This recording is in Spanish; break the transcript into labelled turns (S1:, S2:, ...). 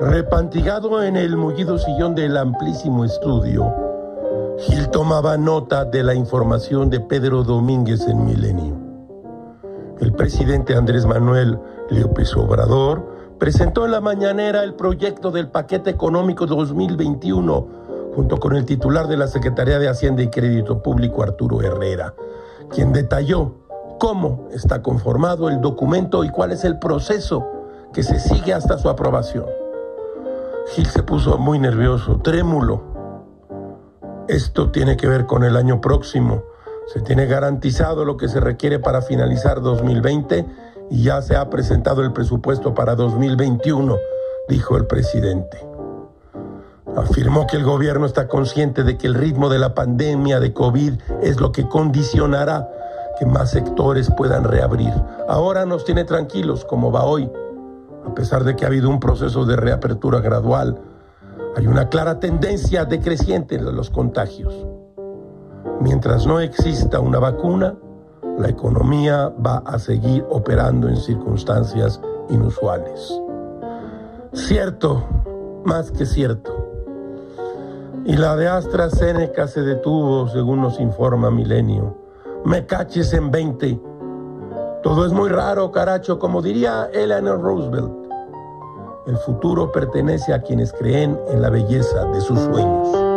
S1: Repantigado en el mullido sillón del amplísimo estudio, Gil tomaba nota de la información de Pedro Domínguez en Milenio. El presidente Andrés Manuel López Obrador presentó en la mañanera el proyecto del paquete económico 2021 junto con el titular de la Secretaría de Hacienda y Crédito Público, Arturo Herrera, quien detalló cómo está conformado el documento y cuál es el proceso que se sigue hasta su aprobación. Gil se puso muy nervioso, trémulo. Esto tiene que ver con el año próximo. Se tiene garantizado lo que se requiere para finalizar 2020 y ya se ha presentado el presupuesto para 2021, dijo el presidente. Afirmó que el gobierno está consciente de que el ritmo de la pandemia de COVID es lo que condicionará que más sectores puedan reabrir. Ahora nos tiene tranquilos como va hoy. A pesar de que ha habido un proceso de reapertura gradual, hay una clara tendencia decreciente de los contagios. Mientras no exista una vacuna, la economía va a seguir operando en circunstancias inusuales. Cierto, más que cierto. Y la de AstraZeneca se detuvo, según nos informa Milenio. Me caches en 20. Todo es muy raro, caracho, como diría Eleanor Roosevelt. El futuro pertenece a quienes creen en la belleza de sus sueños.